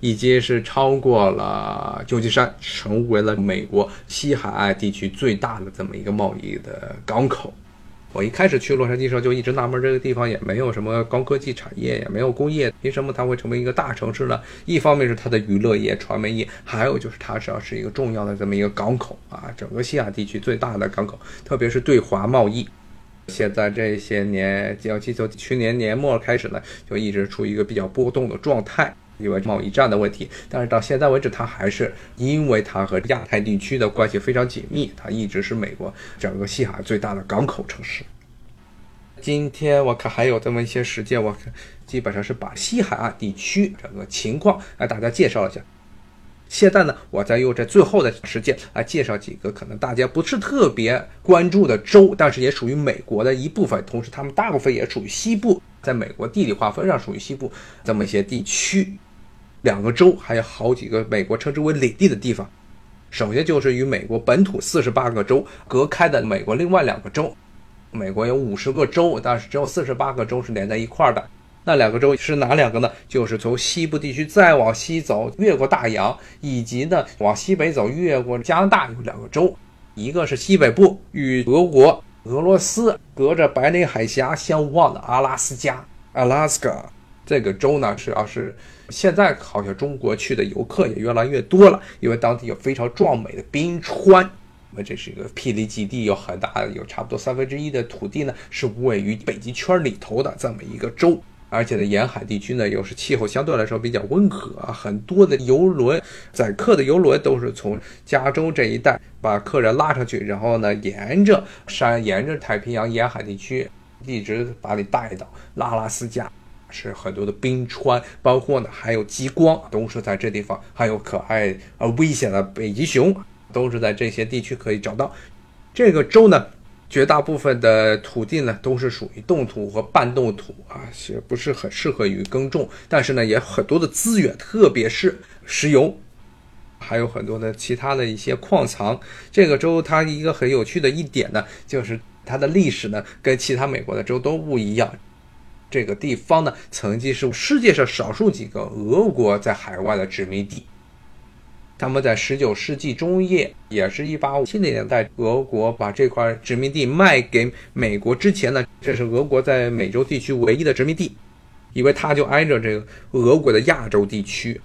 [SPEAKER 1] 已经是超过了旧金山，成为了美国西海岸地区最大的这么一个贸易的港口。我一开始去洛杉矶时候就一直纳闷，这个地方也没有什么高科技产业，也没有工业，凭什么它会成为一个大城市呢？一方面是它的娱乐业、传媒业，还有就是它实际上是一个重要的这么一个港口啊，整个西亚地区最大的港口，特别是对华贸易。现在这些年，尤其从去年年末开始呢，就一直处于一个比较波动的状态。因为贸易战的问题，但是到现在为止，它还是因为它和亚太地区的关系非常紧密，它一直是美国整个西海岸最大的港口城市。今天我看还有这么一些时间，我看基本上是把西海岸地区整个情况来大家介绍一下。现在呢，我再用这最后的时间来介绍几个可能大家不是特别关注的州，但是也属于美国的一部分，同时他们大部分也属于西部，在美国地理划分上属于西部这么一些地区。两个州还有好几个美国称之为领地的地方，首先就是与美国本土四十八个州隔开的美国另外两个州。美国有五十个州，但是只有四十八个州是连在一块儿的。那两个州是哪两个呢？就是从西部地区再往西走，越过大洋，以及呢往西北走，越过加拿大有两个州，一个是西北部与俄国、俄罗斯隔着白令海峡相望的阿拉斯加 （Alaska）。这个州呢，主要是现在好像中国去的游客也越来越多了，因为当地有非常壮美的冰川。那这是一个霹雳基地，有很大的，有差不多三分之一的土地呢是位于北极圈里头的这么一个州，而且呢，沿海地区呢又是气候相对来说比较温和，很多的游轮载客的游轮都是从加州这一带把客人拉上去，然后呢，沿着山，沿着太平洋沿海地区，一直把你带到拉拉斯加。是很多的冰川，包括呢还有极光，都是在这地方，还有可爱而危险的北极熊，都是在这些地区可以找到。这个州呢，绝大部分的土地呢都是属于冻土和半冻土啊，是不是很适合于耕种？但是呢，也很多的资源，特别是石油。还有很多的其他的一些矿藏。这个州它一个很有趣的一点呢，就是它的历史呢跟其他美国的州都不一样。这个地方呢曾经是世界上少数几个俄国在海外的殖民地。他们在19世纪中叶，也是一八五七年代，俄国把这块殖民地卖给美国之前呢，这是俄国在美洲地区唯一的殖民地，因为它就挨着这个俄国的亚洲地区。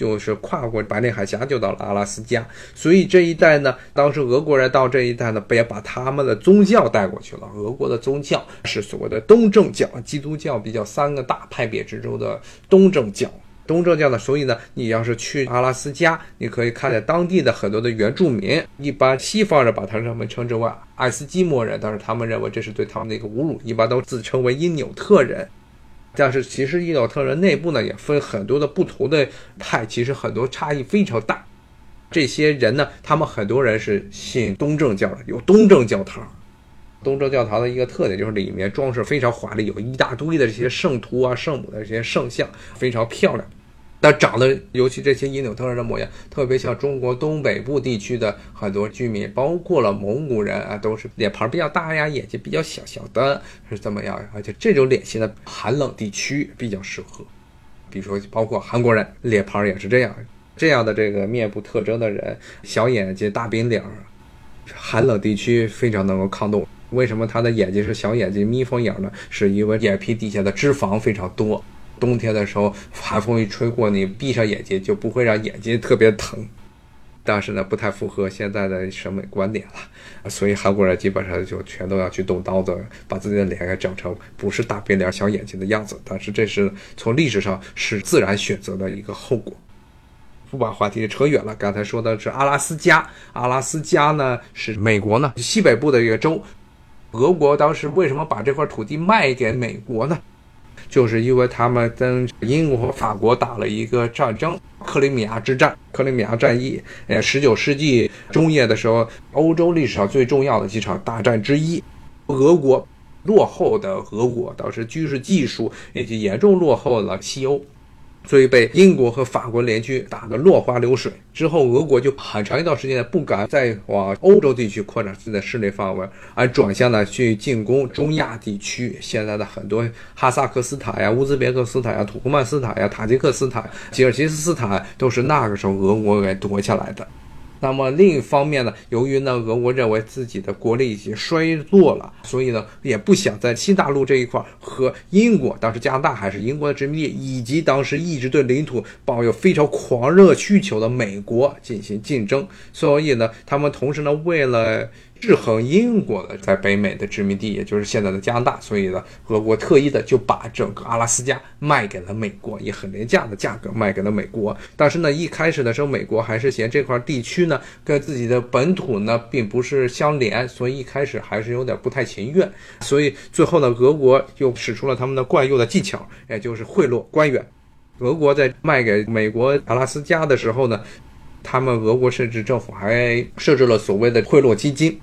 [SPEAKER 1] 就是跨过白令海峡就到了阿拉斯加，所以这一带呢，当时俄国人到这一带呢，不也把他们的宗教带过去了。俄国的宗教是所谓的东正教，基督教比较三个大派别之中的东正教。东正教呢，所以呢，你要是去阿拉斯加，你可以看见当地的很多的原住民，一般西方人把他们称之为爱斯基摩人，但是他们认为这是对他们的一个侮辱，一般都自称为因纽特人。但是其实伊纽特人内部呢也分很多的不同的派，其实很多差异非常大。这些人呢，他们很多人是信东正教的，有东正教堂。东正教堂的一个特点就是里面装饰非常华丽，有一大堆的这些圣徒啊、圣母的这些圣像，非常漂亮。但长得，尤其这些因纽特人的模样，特别像中国东北部地区的很多居民，包括了蒙古人啊，都是脸盘比较大呀，眼睛比较小小的，是怎么样？而且这种脸型的寒冷地区比较适合，比如说包括韩国人，脸盘也是这样，这样的这个面部特征的人，小眼睛、大饼脸，寒冷地区非常能够抗冻。为什么他的眼睛是小眼睛、眯缝眼呢？是因为眼皮底下的脂肪非常多。冬天的时候，寒风一吹过，你闭上眼睛就不会让眼睛特别疼。但是呢，不太符合现在的审美观点了，所以韩国人基本上就全都要去动刀子，把自己的脸给整成不是大变脸、小眼睛的样子。但是这是从历史上是自然选择的一个后果。不把话题扯远了，刚才说的是阿拉斯加，阿拉斯加呢是美国呢西北部的一个州。俄国当时为什么把这块土地卖给美国呢？就是因为他们跟英国和法国打了一个战争——克里米亚之战、克里米亚战役。呃，十九世纪中叶的时候，欧洲历史上最重要的几场大战之一。俄国落后的俄国，当时军事技术已经严重落后了西欧。所以被英国和法国联军打得落花流水之后，俄国就很长一段时间不敢再往欧洲地区扩展自己的势力范围，而转向呢去进攻中亚地区。现在的很多哈萨克斯坦呀、乌兹别克斯坦呀、土库曼斯坦呀、塔吉克斯坦、吉尔吉斯斯坦，都是那个时候俄国给夺下来的。那么另一方面呢，由于呢俄国认为自己的国力已经衰弱了，所以呢也不想在新大陆这一块和英国，当时加拿大还是英国的殖民地，以及当时一直对领土抱有非常狂热需求的美国进行竞争，所以呢他们同时呢为了。制衡英国的在北美的殖民地，也就是现在的加拿大，所以呢，俄国特意的就把整个阿拉斯加卖给了美国，以很廉价的价格卖给了美国。但是呢，一开始的时候，美国还是嫌这块地区呢跟自己的本土呢并不是相连，所以一开始还是有点不太情愿。所以最后呢，俄国又使出了他们的惯用的技巧，也就是贿赂官员。俄国在卖给美国阿拉斯加的时候呢，他们俄国甚至政府还设置了所谓的贿赂基金。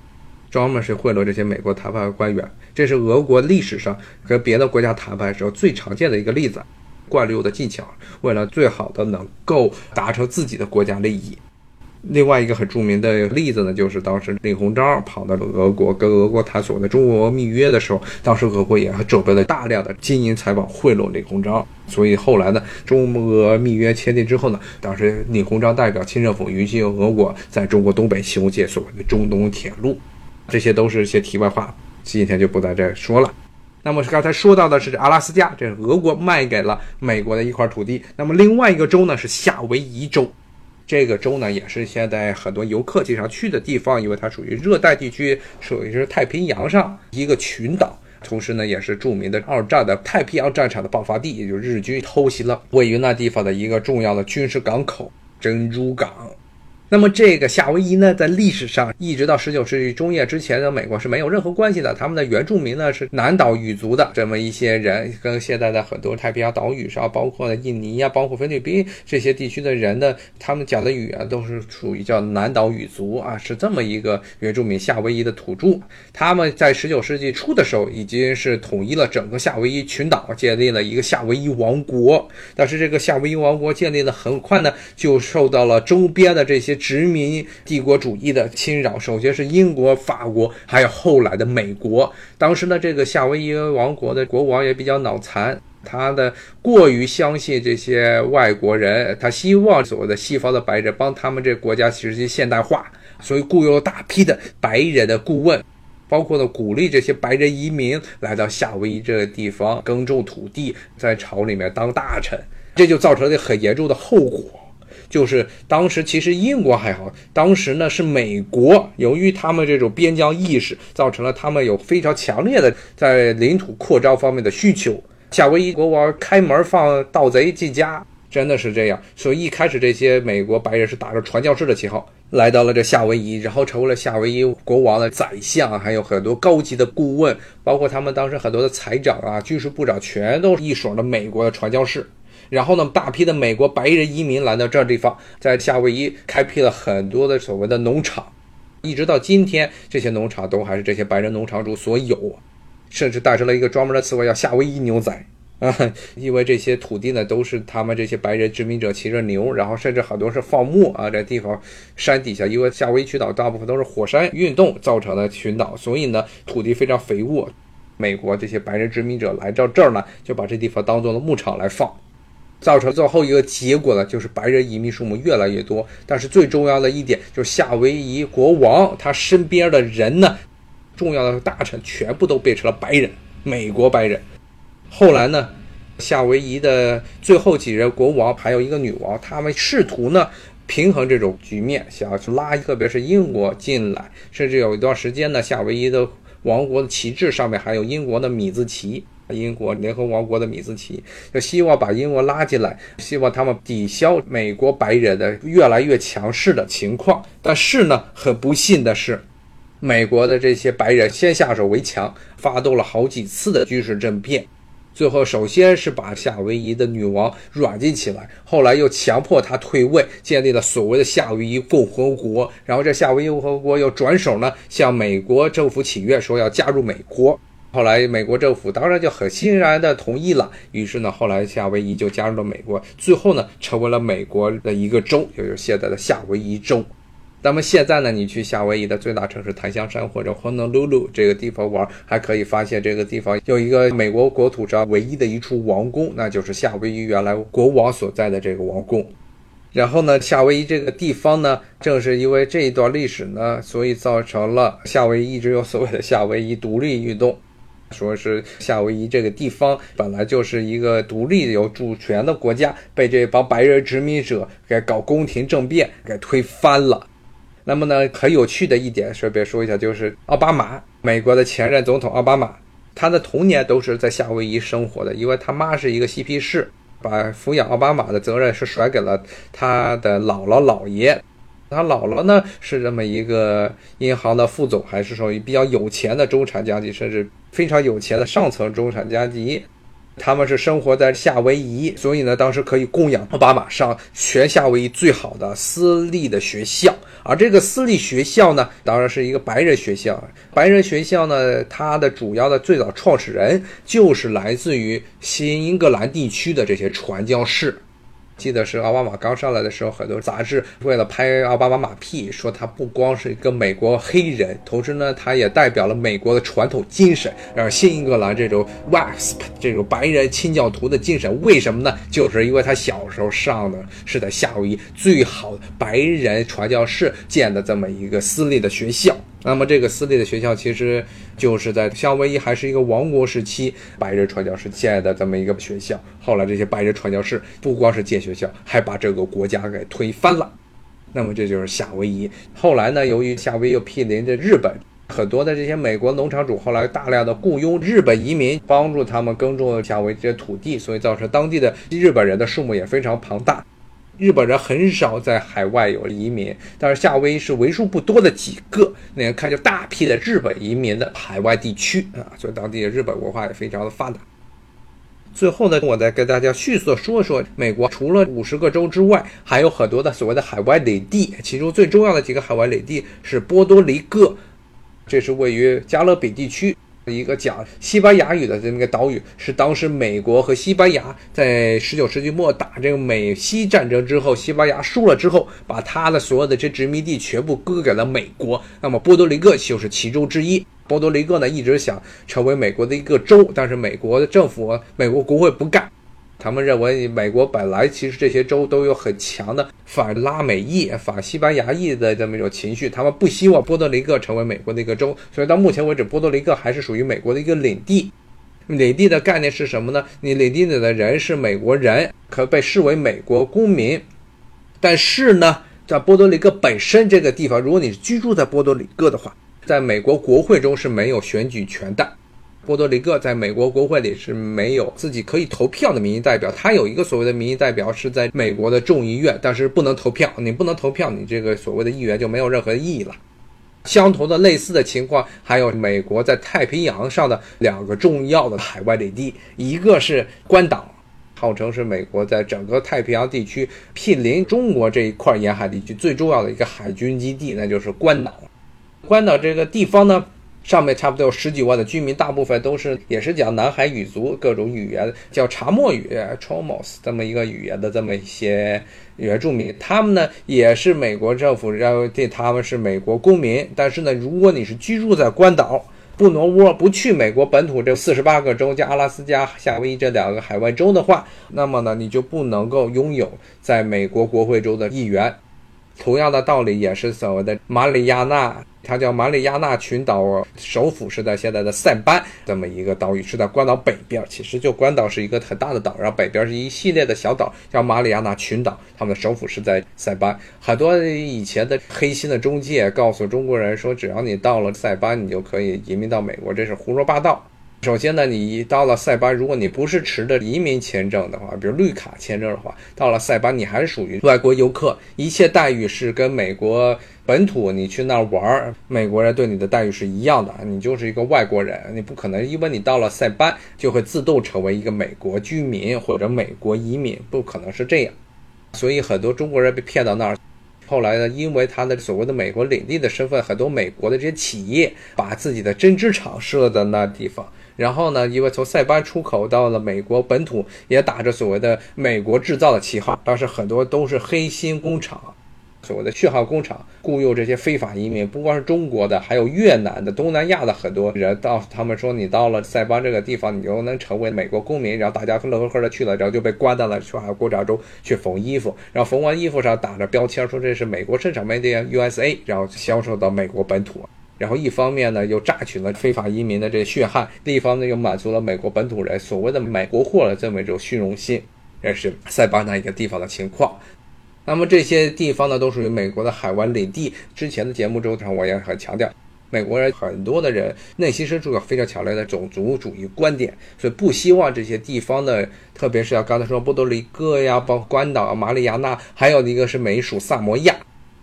[SPEAKER 1] 专门是贿赂这些美国谈判官员，这是俄国历史上和别的国家谈判时候最常见的一个例子，惯用的技巧，为了最好的能够达成自己的国家利益。另外一个很著名的例子呢，就是当时李鸿章跑到了俄国，跟俄国谈所谓的中俄密约的时候，当时俄国也准备了大量的金银财宝贿赂李鸿章，所以后来呢，中俄密约签订之后呢，当时李鸿章代表清政府允许俄国在中国东北修建所谓的中东铁路。这些都是一些题外话，今天就不在这说了。那么刚才说到的是阿拉斯加，这是俄国卖给了美国的一块土地。那么另外一个州呢是夏威夷州，这个州呢也是现在很多游客经常去的地方，因为它属于热带地区，属于是太平洋上一个群岛，同时呢也是著名的二战的太平洋战场的爆发地，也就是日军偷袭了位于那地方的一个重要的军事港口珍珠港。那么这个夏威夷呢，在历史上一直到十九世纪中叶之前的美国是没有任何关系的。他们的原住民呢是南岛语族的这么一些人，跟现在的很多太平洋岛屿上，包括印尼呀、包括菲律宾这些地区的人呢，他们讲的语言都是属于叫南岛语族啊，是这么一个原住民夏威夷的土著。他们在十九世纪初的时候已经是统一了整个夏威夷群岛，建立了一个夏威夷王国。但是这个夏威夷王国建立的很快呢，就受到了周边的这些。殖民帝国主义的侵扰，首先是英国、法国，还有后来的美国。当时呢，这个夏威夷王国的国王也比较脑残，他的过于相信这些外国人，他希望所谓的西方的白人帮他们这国家实现现代化，所以雇佣了大批的白人的顾问，包括呢鼓励这些白人移民来到夏威夷这个地方耕种土地，在朝里面当大臣，这就造成了很严重的后果。就是当时其实英国还好，当时呢是美国，由于他们这种边疆意识，造成了他们有非常强烈的在领土扩张方面的需求。夏威夷国王开门放盗贼进家，真的是这样。所以一开始这些美国白人是打着传教士的旗号来到了这夏威夷，然后成为了夏威夷国王的宰相，还有很多高级的顾问，包括他们当时很多的财长啊、军事部长，全都一手的美国的传教士。然后呢，大批的美国白人移民来到这地方，在夏威夷开辟了很多的所谓的农场，一直到今天，这些农场都还是这些白人农场主所有，甚至诞生了一个专门的词汇叫夏威夷牛仔啊，因为这些土地呢都是他们这些白人殖民者骑着牛，然后甚至很多是放牧啊，这地方山底下，因为夏威夷群岛大部分都是火山运动造成的群岛，所以呢土地非常肥沃，美国这些白人殖民者来到这儿呢，就把这地方当做了牧场来放。造成最后一个结果呢，就是白人移民数目越来越多。但是最重要的一点就是夏威夷国王他身边的人呢，重要的大臣全部都变成了白人，美国白人。后来呢，夏威夷的最后几任国王还有一个女王，他们试图呢平衡这种局面，想要去拉特别是英国进来，甚至有一段时间呢，夏威夷的王国的旗帜上面还有英国的米字旗。英国联合王国的米兹奇，就希望把英国拉进来，希望他们抵消美国白人的越来越强势的情况。但是呢，很不幸的是，美国的这些白人先下手为强，发动了好几次的军事政变。最后，首先是把夏威夷的女王软禁起来，后来又强迫她退位，建立了所谓的夏威夷共和国。然后，这夏威夷共和国又转手呢，向美国政府请愿，说要加入美国。后来，美国政府当然就很欣然的同意了。于是呢，后来夏威夷就加入了美国，最后呢，成为了美国的一个州，也就是现在的夏威夷州。那么现在呢，你去夏威夷的最大城市檀香山或者 Honolulu 这个地方玩，还可以发现这个地方有一个美国国土上唯一的一处王宫，那就是夏威夷原来国王所在的这个王宫。然后呢，夏威夷这个地方呢，正是因为这一段历史呢，所以造成了夏威夷一直有所谓的夏威夷独立运动。说是夏威夷这个地方本来就是一个独立有主权的国家，被这帮白人殖民者给搞宫廷政变给推翻了。那么呢，很有趣的一点，顺便说一下，就是奥巴马，美国的前任总统奥巴马，他的童年都是在夏威夷生活的，因为他妈是一个嬉皮士，把抚养奥巴马的责任是甩给了他的姥姥姥爷。他姥姥呢是这么一个银行的副总，还是属于比较有钱的中产阶级，甚至非常有钱的上层中产阶级。他们是生活在夏威夷，所以呢，当时可以供养奥巴马上全夏威夷最好的私立的学校。而这个私立学校呢，当然是一个白人学校。白人学校呢，它的主要的最早创始人就是来自于新英格兰地区的这些传教士。记得是奥巴马刚上来的时候，很多杂志为了拍奥巴马马屁，说他不光是一个美国黑人，同时呢，他也代表了美国的传统精神，让新英格兰这种 WASP 这种白人清教徒的精神。为什么呢？就是因为他小时候上的是在夏威夷最好的白人传教士建的这么一个私立的学校。那么这个私立的学校其实就是在夏威夷还是一个王国时期，白人传教士建的这么一个学校。后来这些白人传教士不光是建学校，还把这个国家给推翻了。那么这就是夏威夷。后来呢，由于夏威夷又毗邻着日本，很多的这些美国农场主后来大量的雇佣日本移民，帮助他们耕种夏威夷这些土地，所以造成当地的日本人的数目也非常庞大。日本人很少在海外有移民，但是夏威夷是为数不多的几个。那看就大批的日本移民的海外地区啊，所以当地的日本文化也非常的发达。最后呢，我再跟大家迅速说说美国除了五十个州之外，还有很多的所谓的海外领地，其中最重要的几个海外领地是波多黎各，这是位于加勒比地区。一个讲西班牙语的这么个岛屿，是当时美国和西班牙在十九世纪末打这个美西战争之后，西班牙输了之后，把他的所有的这殖民地全部割给了美国。那么波多黎各就是其中之一。波多黎各呢一直想成为美国的一个州，但是美国的政府、美国国会不干。他们认为，美国本来其实这些州都有很强的反拉美裔、反西班牙裔的这么一种情绪，他们不希望波多黎各成为美国的一个州，所以到目前为止，波多黎各还是属于美国的一个领地。领地的概念是什么呢？你领地里的人是美国人，可被视为美国公民，但是呢，在波多黎各本身这个地方，如果你居住在波多黎各的话，在美国国会中是没有选举权的。波多黎各在美国国会里是没有自己可以投票的民意代表，他有一个所谓的民意代表是在美国的众议院，但是不能投票。你不能投票，你这个所谓的议员就没有任何意义了。相同的类似的情况还有美国在太平洋上的两个重要的海外领地，一个是关岛，号称是美国在整个太平洋地区毗邻中国这一块沿海地区最重要的一个海军基地，那就是关岛。关岛这个地方呢？上面差不多有十几万的居民，大部分都是也是讲南海语族各种语言，叫查莫语 （Chomos） 这么一个语言的这么一些原住民。他们呢也是美国政府认为对他们是美国公民，但是呢，如果你是居住在关岛，不挪窝，不去美国本土这四十八个州加阿拉斯加、夏威夷这两个海外州的话，那么呢，你就不能够拥有在美国国会州的议员。同样的道理也是所谓的马里亚纳。它叫马里亚纳群岛，首府是在现在的塞班这么一个岛屿，是在关岛北边。其实就关岛是一个很大的岛，然后北边是一系列的小岛，叫马里亚纳群岛。他们的首府是在塞班。很多以前的黑心的中介告诉中国人说，只要你到了塞班，你就可以移民到美国，这是胡说八道。首先呢，你到了塞班，如果你不是持着移民签证的话，比如绿卡签证的话，到了塞班你还是属于外国游客，一切待遇是跟美国本土你去那儿玩儿，美国人对你的待遇是一样的，你就是一个外国人，你不可能因为你到了塞班就会自动成为一个美国居民或者美国移民，不可能是这样。所以很多中国人被骗到那儿，后来呢，因为他的所谓的美国领地的身份，很多美国的这些企业把自己的针织厂设在那地方。然后呢，因为从塞班出口到了美国本土，也打着所谓的“美国制造”的旗号，当时很多都是黑心工厂，所谓的血汗工厂，雇佣这些非法移民，不光是中国的，还有越南的、东南亚的很多人。到他们说你到了塞班这个地方，你就能成为美国公民，然后大家乐呵呵的去了，然后就被关到了血汗工厂中去缝衣服，然后缝完衣服上打着标签说这是美国生产 Made in USA，然后销售到美国本土。然后一方面呢，又榨取了非法移民的这血汗；另一方面又满足了美国本土人所谓的买国货的这么一种虚荣心。这是塞班那一个地方的情况。那么这些地方呢，都属于美国的海湾领地。之前的节目中，我也很强调，美国人很多的人内心深处有非常强烈的种族主义观点，所以不希望这些地方的，特别是要刚才说波多黎各呀、包括关岛、马里亚纳，还有一个是美属萨摩亚。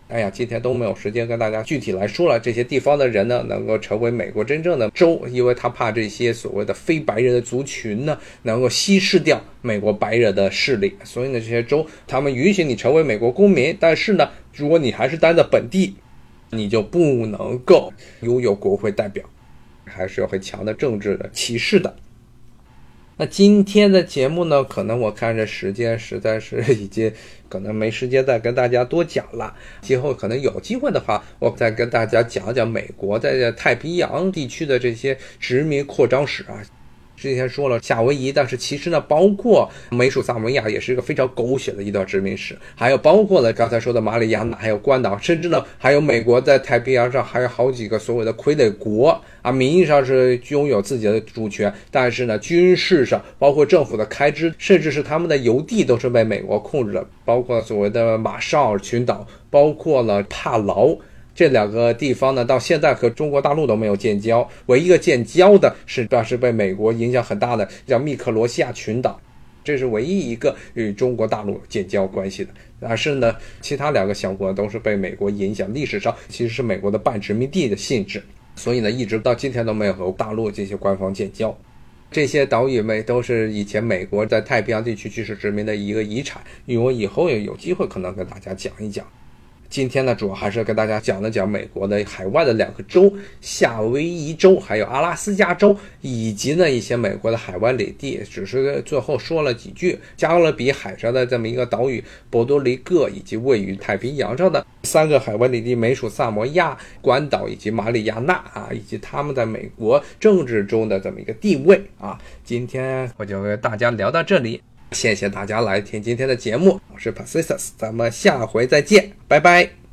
[SPEAKER 1] 哎呀，今天都没有时间跟大家具体来说了。这些地方的人呢，能够成为美国真正的州，因为他怕这些所谓的非白人的族群呢，能够稀释掉美国白人的势力。所以呢，这些州他们允许你成为美国公民，但是呢，如果你还是待在本地，你就不能够拥有国会代表，还是有很强的政治的歧视的。那今天的节目呢，可能我看这时间实在是已经可能没时间再跟大家多讲了。今后可能有机会的话，我再跟大家讲讲美国在太平洋地区的这些殖民扩张史啊。之前说了夏威夷，但是其实呢，包括美属萨摩亚也是一个非常狗血的一段殖民史，还有包括了刚才说的马里亚纳，还有关岛，甚至呢，还有美国在太平洋上还有好几个所谓的傀儡国啊，名义上是拥有自己的主权，但是呢，军事上包括政府的开支，甚至是他们的邮递都是被美国控制的，包括所谓的马绍尔群岛，包括了帕劳。这两个地方呢，到现在和中国大陆都没有建交，唯一个建交的是，当时被美国影响很大的叫密克罗西亚群岛。这是唯一一个与中国大陆建交关系的。但是呢，其他两个小国都是被美国影响，历史上其实是美国的半殖民地的性质，所以呢，一直到今天都没有和大陆进行官方建交。这些岛屿们都是以前美国在太平洋地区军事殖民的一个遗产，因为我以后也有机会可能跟大家讲一讲。今天呢，主要还是跟大家讲了讲美国的海外的两个州，夏威夷州还有阿拉斯加州，以及呢一些美国的海外领地。只是最后说了几句，加勒比海上的这么一个岛屿波多黎各，以及位于太平洋上的三个海外领地，美属萨摩亚、关岛以及马里亚纳啊，以及他们在美国政治中的这么一个地位啊。今天我就跟大家聊到这里。谢谢大家来听今天的节目，我是 Pacius，咱们下回再见，拜拜。